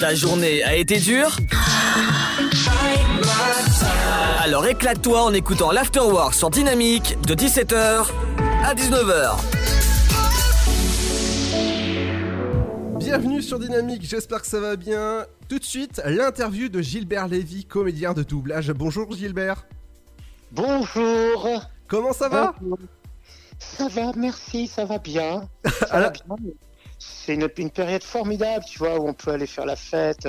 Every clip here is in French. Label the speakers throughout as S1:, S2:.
S1: Ta journée a été dure Alors éclate-toi en écoutant l'Afterwork sur Dynamique de 17h à 19h.
S2: Bienvenue sur Dynamique, j'espère que ça va bien. Tout de suite, l'interview de Gilbert Lévy, comédien de doublage. Bonjour Gilbert.
S3: Bonjour.
S2: Comment ça va?
S3: Ça va, merci, ça va bien. Ça va
S2: Alors-
S3: bien. C'est une, une période formidable, tu vois, où on peut aller faire la fête,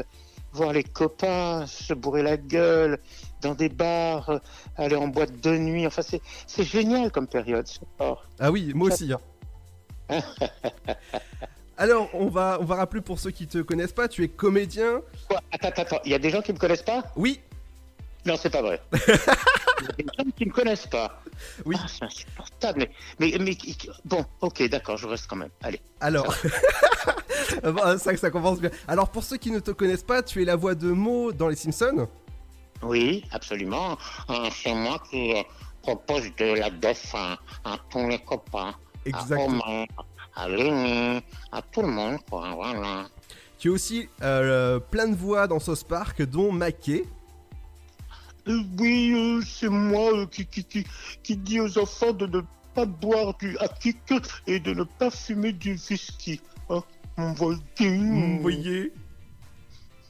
S3: voir les copains, se bourrer la gueule, dans des bars, aller en boîte de nuit. Enfin, c'est c'est génial comme période. j'adore.
S2: Ah oui, moi aussi. hein. Alors, on va, on va rappeler pour ceux qui te connaissent pas, tu es comédien.
S3: Quoi? Attends, attends, attends, il y a des gens qui me connaissent pas?
S2: Oui,
S3: Non, c'est pas vrai. Il y a des gens qui me connaissent pas.
S2: Oui.
S3: Ah, c'est insupportable. Mais, mais, mais, bon, ok, d'accord, je reste quand même. Allez.
S2: alors. Bon, ça, ça commence bien. Alors, pour ceux qui ne te connaissent pas, tu es la voix de Mo dans Les Simpsons.
S3: Oui, absolument. Euh, C'est moi qui euh, propose de la def à, à tous les copains.
S2: Exactement.
S3: À Romain, à Lenny, à tout le monde, quoi. Voilà.
S2: Tu es aussi euh, plein de voix dans Sauce Park, dont Mackay.
S3: Euh, oui, euh, c'est moi euh, qui, qui, qui, qui dis aux enfants de ne pas boire du hakik et de ne pas fumer du whisky. Hein.
S2: Vous voyez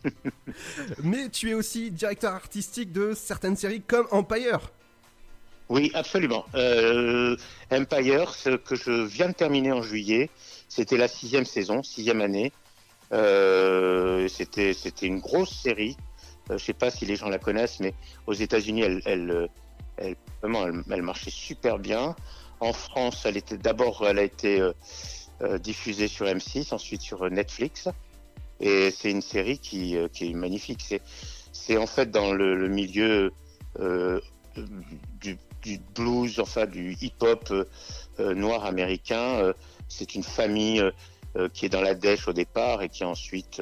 S2: Mais tu es aussi directeur artistique de certaines séries comme Empire.
S3: Oui, absolument. Euh, Empire, ce que je viens de terminer en juillet, c'était la sixième saison, sixième année. C'était c'était une grosse série. Euh, je sais pas si les gens la connaissent, mais aux États-Unis, elle, euh, marchait super bien. En France, d'abord, elle a été euh, diffusée sur M6, ensuite sur Netflix. Et c'est une série qui, est magnifique. C'est en fait dans le, milieu du, blues, enfin du hip-hop noir américain. C'est une famille qui est dans la dèche au départ et qui ensuite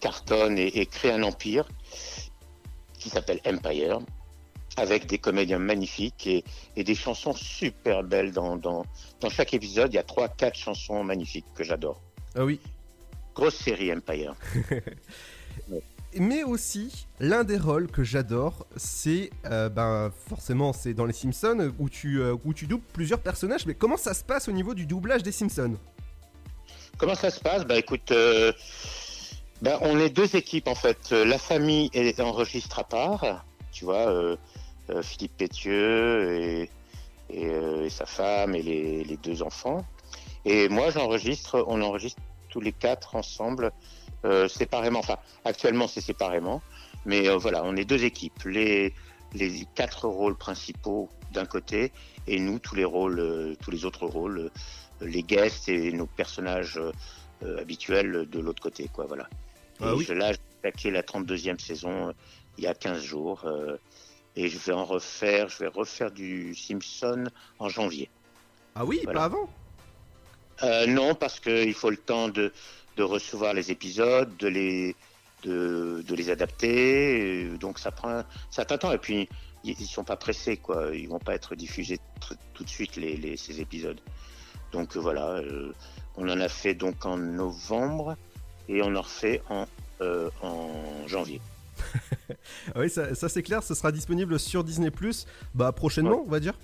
S3: cartonne et, et crée un empire qui s'appelle Empire, avec des comédiens magnifiques et, et des chansons super belles. Dans, dans, dans chaque épisode, il y a trois, quatre chansons magnifiques que j'adore.
S2: Ah oui.
S3: Grosse série Empire.
S2: Mais aussi, l'un des rôles que j'adore, c'est euh, ben forcément c'est dans les Simpsons où tu euh, où tu doubles plusieurs personnages. Mais comment ça se passe au niveau du doublage des Simpsons?
S3: Comment ça se passe? Bah écoute, euh, bah, on est deux équipes en fait. Euh, La famille est enregistre à part, tu vois, euh, euh, Philippe Pétieux et, et, euh, sa femme et les, les deux enfants. Et moi j'enregistre, on enregistre tous les quatre ensemble, euh, séparément. Enfin, actuellement c'est séparément, mais euh, voilà, on est deux équipes. Les, les quatre rôles principaux d'un côté et nous tous les rôles, tous les autres rôles, les guests et nos personnages habituels de l'autre côté, quoi. Voilà.
S2: Ah
S3: et
S2: oui.
S3: je, là, j'ai attaqué la 32e saison euh, il y a 15 jours euh, et je vais en refaire, je vais refaire du Simpson en janvier.
S2: Ah oui,
S3: Voilà.
S2: pas avant?
S3: Euh, non, parce qu'il faut le temps de, de recevoir les épisodes, de les, de, de les adapter. Donc ça prend un certain temps. Et puis, ils ils sont pas pressés, quoi. Ils vont pas être diffusés tout de suite, les, les- ces épisodes. Donc voilà, on en a fait donc en novembre et on en refait en, euh, en janvier.
S2: Ah oui, ça, ça, c'est clair. Ce sera disponible sur Disney bah prochainement, on va dire.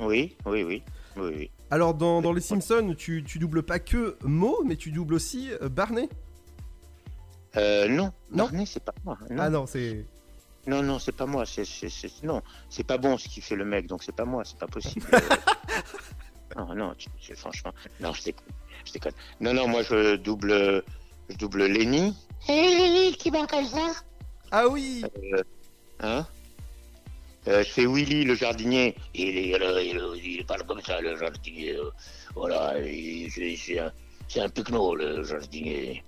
S3: Oui, oui, oui. oui, oui.
S2: Alors dans, dans les Simpsons, tu, tu doubles pas que Mo, mais tu doubles aussi euh, Barney.
S3: Euh, non,
S2: Non.
S3: Barney, c'est pas moi. Non.
S2: Ah non, c'est
S3: Non, non, c'est pas moi. C'est, c'est, c'est- non, c'est pas bon ce qu'il fait le mec, donc c'est pas moi, c'est pas possible. Non, non, tu- franchement, non, je déconne, je déconne. Non, non, moi je double, je double Lenny,
S4: Hé Lily, qui parle comme ça?
S2: Ah oui.
S3: hein? Euh, je fais Willy le jardinier. Il, est, il, il parle comme ça, le jardinier. euh, Voilà, il- c'est, un, c'est un picno, le jardinier.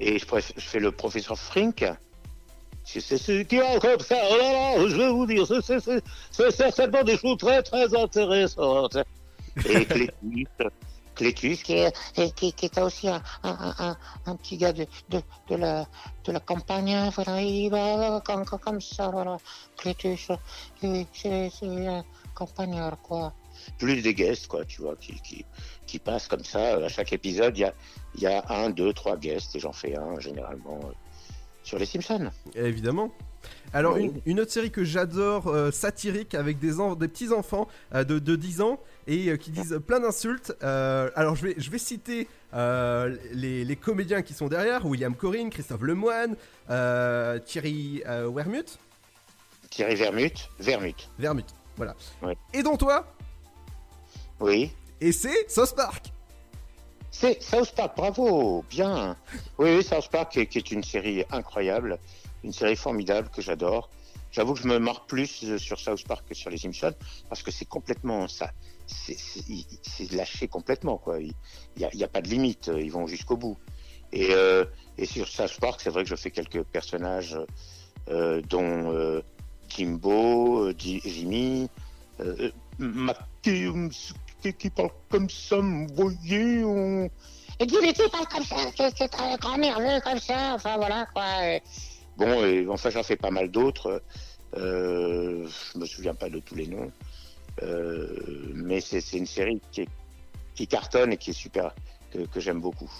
S3: Et je, je fais le professeur Frink. C'est ce qui va comme ça. Oh là là, je vais vous dire, c'est certainement des choses très très intéressantes. Et Clétus, Clétus,
S4: qui, est- et qui, qui était aussi un, un, un, un petit gars de, de, de, la, de la campagne, voilà, il va comme, comme, ça, voilà, Clétus, et c'est c'est un campagnard, quoi.
S3: plus des guests, quoi, tu vois, qui, qui, qui passent comme ça. À chaque épisode, il y a, il y a un, deux, trois guests, et j'en fais un généralement euh, sur les Simpsons.
S2: Évidemment. Alors,
S3: Oui.
S2: une, une autre série que j'adore, euh, satirique, avec des, en- des petits-enfants euh, de, de 10 ans et euh, qui disent plein d'insultes. Euh, alors, je vais, je vais citer euh, les, les comédiens qui sont derrière William Corinne, Christophe Lemoine, Thierry Wermuth.
S3: Thierry Vermut, Vermut.
S2: Vermuth, voilà.
S3: Ouais.
S2: Et dont toi?
S3: Oui.
S2: Et c'est South Park
S3: C'est South Park, bravo, bien. Oui, oui, South Park qui est, qui est une série incroyable, une série formidable que j'adore. J'avoue que je me marre plus euh, sur South Park que sur les Simpsons parce que c'est complètement ça. C'est- lâché complètement, quoi. Il n'y a, a pas de limite, ils vont jusqu'au bout. Et, euh, et sur South Park, c'est vrai que je fais quelques personnages, euh, dont euh, Jimbo, euh, Ji- Jimmy, euh, Matthew, qui, qui parle comme ça, vous voyez, on...
S4: Et mais tu parles comme ça, c'est c'est très grand nerveux comme ça, enfin voilà quoi. euh.
S3: Bon, et, enfin, j'en fais pas mal d'autres. Euh, je me souviens pas de tous les noms. Euh, mais c'est une série qui, est- qui cartonne et qui est super, que, que j'aime beaucoup.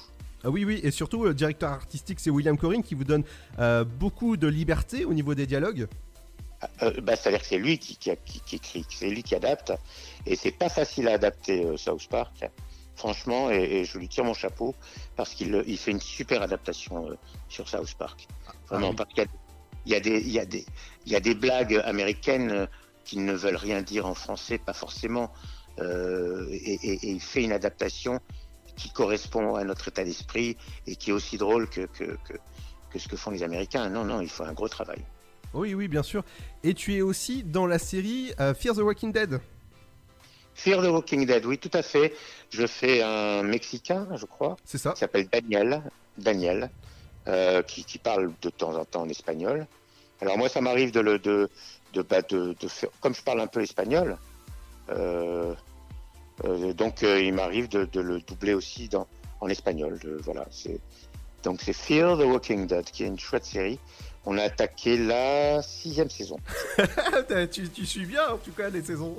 S2: Ah oui, oui, et surtout, le directeur artistique, c'est William Corinne qui vous donne euh, beaucoup de liberté au niveau des dialogues.
S3: Euh, bah, C'est-à-dire que c'est lui qui, qui, écrit, c'est lui qui adapte. Et c'est pas facile à adapter euh, South Park, franchement, et, et je lui tire mon chapeau parce qu'il il fait une super adaptation euh, sur South Park. Vraiment,
S2: Ah oui.
S3: parce qu'il y a- il y, a des- y, a blagues américaines euh, qui ne veulent rien dire en français, pas forcément. Euh, et, et- et il fait une adaptation qui correspond à notre état d'esprit et qui est aussi drôle que, que, que, que ce que font les Américains. Non, non, il faut un gros travail.
S2: Oui, oui, bien sûr. Et tu es aussi dans la série euh, Fear the Walking Dead.
S3: Fear the Walking Dead, oui, tout à fait. Je fais un Mexicain, je crois,
S2: C'est ça
S3: qui s'appelle Daniel, Daniel, euh, qui, qui parle de temps en temps en espagnol. Alors moi, ça m'arrive de le de de, bah, de, de faire, comme je parle un peu espagnol, euh, euh, donc il m'arrive de, de le doubler aussi dans en espagnol. Voilà, c'est donc c'est Fear the Walking Dead, qui est une chouette série. On a attaqué la sixième saison.
S2: tu, tu suis bien, en tout cas, les saisons.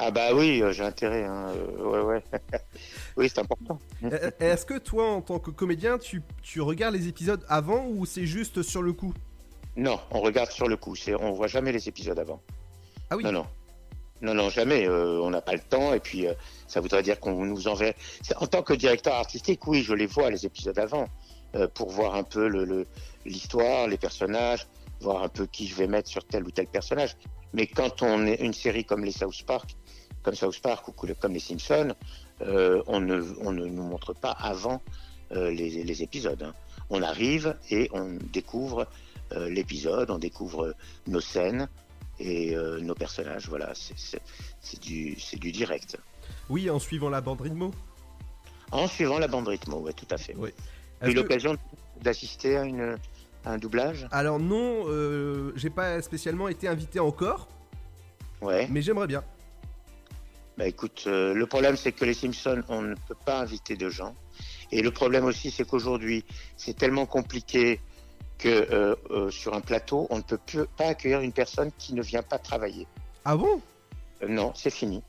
S3: Ah bah oui, euh, j'ai intérêt. Hein. euh, ouais, ouais. oui, c'est important.
S2: Euh, Est-ce que toi, en tant que comédien, tu, tu regardes les épisodes avant ou c'est juste sur le coup?
S3: Non, on regarde sur le coup. C'est, on voit jamais les épisodes avant.
S2: Ah oui.
S3: Non, non. Non, non, jamais. euh, on n'a pas le temps. Et puis, euh, ça voudrait dire qu'on nous enverrait. En tant que directeur artistique, oui, je les vois, les épisodes avant, euh, pour voir un peu le, le- l'histoire, les personnages, voir un peu qui je vais mettre sur tel ou tel personnage. Mais quand on est une série comme les South Park, comme South Park ou comme les Simpsons, euh, on, ne, on ne nous montre pas avant euh, les, les épisodes. hein. On arrive et on découvre euh, l'épisode, on découvre nos scènes et nos personnages. Voilà, c'est- du, direct.
S2: Oui, en suivant la bande rythmo.
S3: En suivant la bande rythmo, ouais, tout à fait.
S2: Oui.
S3: Eu
S2: que-
S3: l'occasion d'assister à, une, à un doublage?
S2: Alors non, j'ai pas spécialement été invité encore,
S3: Ouais.
S2: mais j'aimerais bien.
S3: Bah écoute, euh, le problème c'est que les Simpsons, on ne peut pas inviter de gens. Et le problème aussi, c'est qu'aujourd'hui, c'est tellement compliqué que euh, euh, sur un plateau, on ne peut plus, pas accueillir une personne qui ne vient pas travailler.
S2: Ah bon?
S3: Non, c'est fini.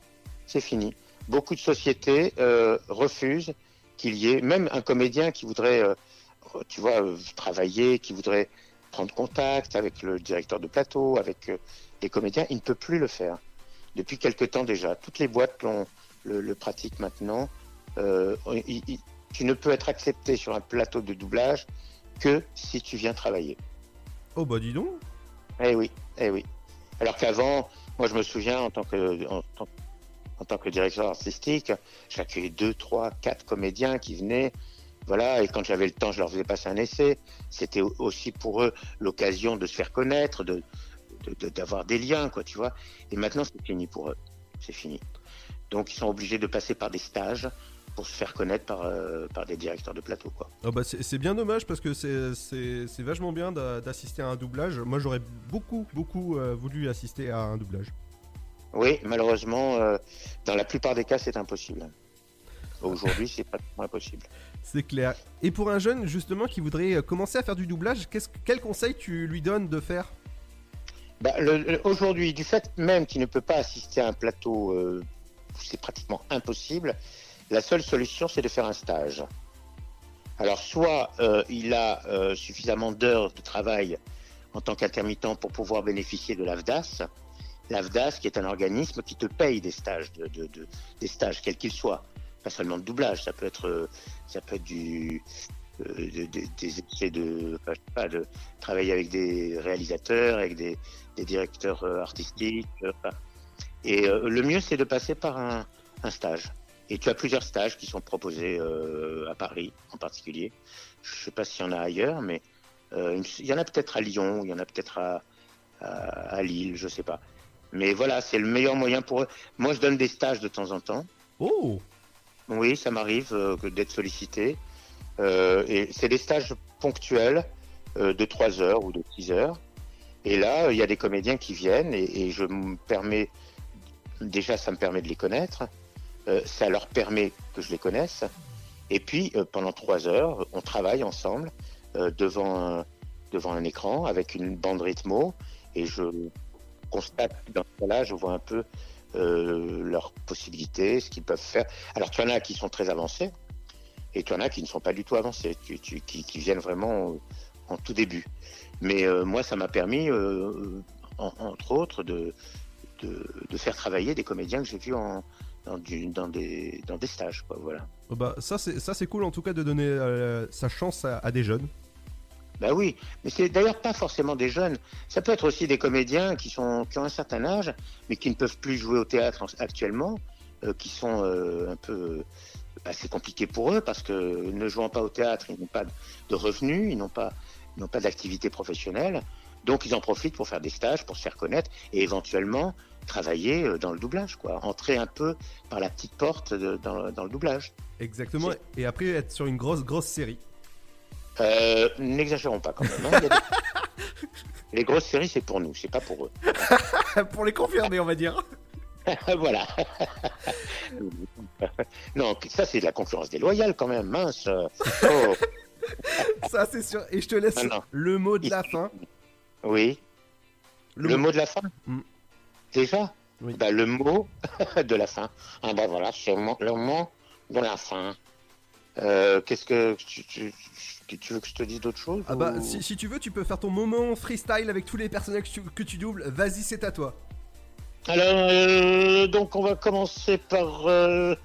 S3: C'est fini. Beaucoup de sociétés refusent qu'il y ait même un comédien qui voudrait, tu vois, travailler, qui voudrait prendre contact avec le directeur de plateau, avec les comédiens. Il ne peut plus le faire. Depuis quelque temps déjà. Toutes les boîtes l'ont- le, le pratiquent maintenant. Euh, il- il- tu ne peux être accepté sur un plateau de doublage que si tu viens travailler.
S2: Oh bah dis donc.
S3: Eh oui, eh oui. Alors qu'avant, moi je me souviens en tant que en, tant- en tant que directeur artistique, j'accueillais deux, trois, quatre comédiens qui venaient, voilà, et quand j'avais le temps, je leur faisais passer un essai. C'était au- aussi pour eux l'occasion de se faire connaître, de de- de- d'avoir des liens, quoi, tu vois. Et maintenant, c'est fini pour eux, c'est fini. Donc ils sont obligés de passer par des stages pour se faire connaître par euh, par des directeurs de plateau, quoi.
S2: Oh bah c'est bien dommage parce que c'est- vachement bien d'a- d'assister à un doublage. Moi j'aurais beaucoup beaucoup euh, voulu assister à un doublage.
S3: Oui, malheureusement, euh, dans la plupart des cas, c'est impossible. Aujourd'hui, c'est pratiquement impossible.
S2: C'est clair. Et pour un jeune justement qui voudrait commencer à faire du doublage, qu'est-ce- quel conseil tu lui donnes de faire?
S3: Bah, Aujourd'hui, du fait même qu'il ne peut pas assister à un plateau, euh, c'est pratiquement impossible. La seule solution, c'est de faire un stage. Alors, soit euh, il a euh, suffisamment d'heures de travail en tant qu'intermittent pour pouvoir bénéficier de l'AFDAS. L'AFDAS, qui est un organisme qui te paye des stages, de- de- des stages, quels qu'ils soient. Pas seulement de doublage, ça peut être, euh, ça peut être du, euh, de- de- des essais de, enfin, je sais pas, de travailler avec des réalisateurs, avec des, des directeurs euh, artistiques. euh, enfin. et le mieux, c'est de passer par un, un stage. Et tu as plusieurs stages qui sont proposés à Paris en particulier. Je sais pas s'il y en a ailleurs, mais il y en a peut-être à Lyon, il y en a peut-être à, à, à Lille, je sais pas. Mais voilà, c'est le meilleur moyen pour eux. Moi, je donne des stages de temps en temps.
S2: Oh
S3: Oui, ça m'arrive euh, d'être sollicité. Euh, et c'est des stages ponctuels euh, de 3 heures ou de 6 heures. Et là, il y a des comédiens qui viennent et, je me permets, déjà, ça me permet de les connaître. Euh, ça leur permet que je les connaisse. Et puis, pendant 3 heures, on travaille ensemble devant, un, devant un écran avec une bande rythmo. Et je constate, dans ce cas-là, je vois un peu leurs possibilités, ce qu'ils peuvent faire. Alors, tu en as qui sont très avancés et tu en as qui ne sont pas du tout avancés, qui, qui viennent vraiment euh, en tout début. Mais euh, moi, ça m'a permis, euh, en- entre autres, de, de, de faire travailler des comédiens que j'ai vus en, dans, du- dans, des, dans des stages. Quoi, voilà.
S2: Oh Bah ça c'est cool en tout cas de donner euh, sa chance à, à des jeunes.
S3: Bah oui, mais c'est d'ailleurs pas forcément des jeunes. Ça peut être aussi des comédiens qui sont qui ont un certain âge, mais qui ne peuvent plus jouer au théâtre en- actuellement, euh, qui sont euh, un peu bah, c'est compliqué pour eux parce que ne jouant pas au théâtre, ils n'ont pas de revenus, ils n'ont pas ils pas d'activité professionnelle, donc ils en profitent pour faire des stages, pour se faire connaître et éventuellement travailler euh, dans le doublage, quoi, entrer un peu par la petite porte de- dans, dans le doublage.
S2: Exactement. Et après être sur une grosse grosse série.
S3: Euh, N'exagérons pas quand même. hein, Les grosses séries, c'est pour nous, c'est pas pour eux.
S2: Pour les confirmer on va dire.
S3: voilà. non, ça c'est de la concurrence déloyale quand même, mince. Oh,
S2: Ça c'est sûr. Et je te laisse
S3: non.
S2: le mot de la fin.
S3: oui. Le, mot de la fin
S2: Mm.
S3: Déjà
S2: Oui.
S3: Bah, Le mot de la fin. Ah bah voilà, c'est le mot, de la fin. Euh, Qu'est-ce que tu, tu, tu- tu veux que je te dise d'autre chose
S2: Ah bah
S3: ou-
S2: si, si tu veux tu peux faire ton moment freestyle avec tous les personnages que tu, que tu doubles. Vas-y c'est à toi.
S3: Alors, euh, donc on va commencer par... euh,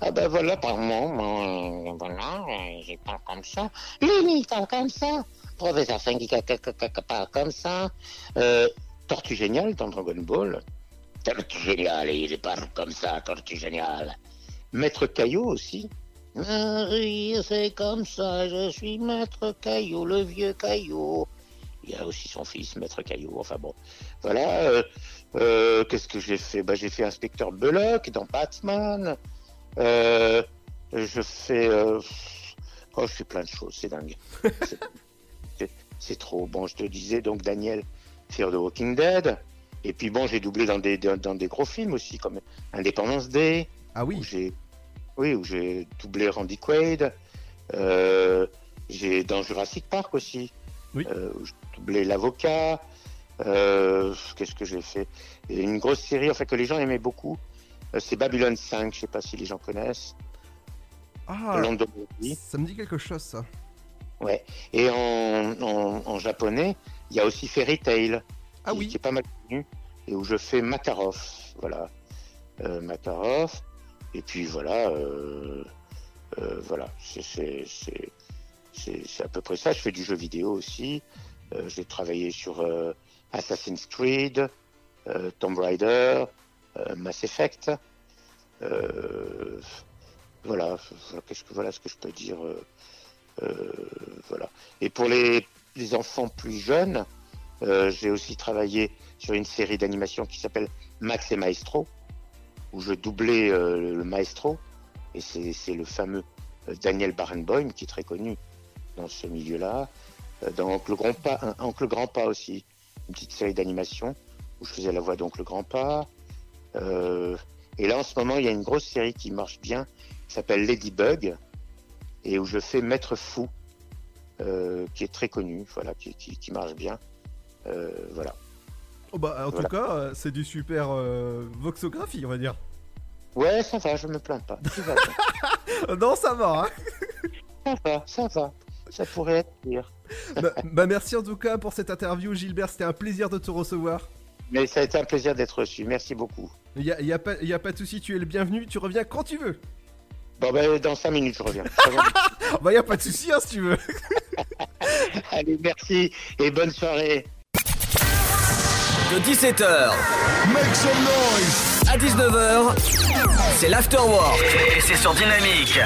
S3: Ah ben voilà, par moi, euh, voilà, je parle comme ça. Lily il parle comme ça. Professeur Fengi parle comme ça. Euh, Tortue Géniale dans Dragon Ball. Tortue Géniale, il parle comme ça, Tortue Géniale. Maître Caillot aussi. Ah oui, c'est comme ça, je suis Maître Caillot, le vieux Caillot. Il y a aussi son fils, Maître Caillot, enfin bon. Voilà. euh, euh, Qu'est-ce que j'ai fait? Bah, J'ai fait Inspecteur Belloc dans Batman. Euh, je fais. Oh, je fais plein de choses, c'est dingue. C'est- trop. Bon, je te disais donc Daniel Fear the Walking Dead. Et puis bon, j'ai doublé dans des, dans, dans des gros films aussi, comme Independence Day,
S2: Ah oui.
S3: j'ai oui, où j'ai doublé Randy Quaid. Euh, j'ai dans Jurassic Park aussi.
S2: Oui.
S3: Euh, j'ai doublé l'avocat. Euh, Qu'est-ce que j'ai fait? Une grosse série, en fait, que les gens aimaient beaucoup. euh, c'est Babylon 5. Je sais pas si les gens connaissent.
S2: Ah. Ça me dit quelque chose ça.
S3: Ouais. Et en, en, en japonais, il y a aussi Fairy Tail.
S2: Ah
S3: qui,
S2: oui.
S3: qui est pas mal connu et où je fais Makarov, voilà, euh, Makarov, et puis voilà, euh, euh, voilà, c'est c'est à peu près ça. Je fais du jeu vidéo aussi. Euh, J'ai travaillé sur euh, Assassin's Creed, euh, Tomb Raider, Mass Effect. Voilà, qu'est-ce que voilà ce que je peux dire. voilà. Et pour les, les enfants plus jeunes, j'ai aussi travaillé sur une série d'animation qui s'appelle Max et Maestro, où je doublais le maestro, et c'est le fameux Daniel Barenboim qui est très connu dans ce milieu-là. Euh, dans Oncle Grandpa, un, Oncle Grandpa aussi, une petite série d'animation où je faisais la voix d'Oncle Grandpa. Euh, et là, en ce moment, il y a une grosse série qui marche bien, qui s'appelle Ladybug, et où je fais Maître Fou, euh, qui est très connu, voilà, qui, qui, qui marche bien. Euh, voilà.
S2: Oh bah en
S3: Voilà.
S2: tout cas c'est du super voxographie on va dire.
S3: Ouais, ça va, je me plains pas. Va
S2: non ça va. Hein
S3: Ça va, ça va. Ça pourrait être pire.
S2: bah, bah, merci en tout cas pour cette interview, Gilbert. C'était un plaisir de te recevoir.
S3: Mais ça a été un plaisir d'être reçu. Merci beaucoup.
S2: Il n'y a, y a, pas, y a pas de souci, tu es le bienvenu. Tu reviens quand tu veux.
S3: Bon, ben, dans 5 minutes, je reviens.
S2: bah, il n'y a pas de souci, hein, si tu veux.
S3: Allez, merci et bonne soirée.
S1: De 17h
S5: Make some noise
S1: à 19h, c'est l'Afterwork et c'est sur Dynamique.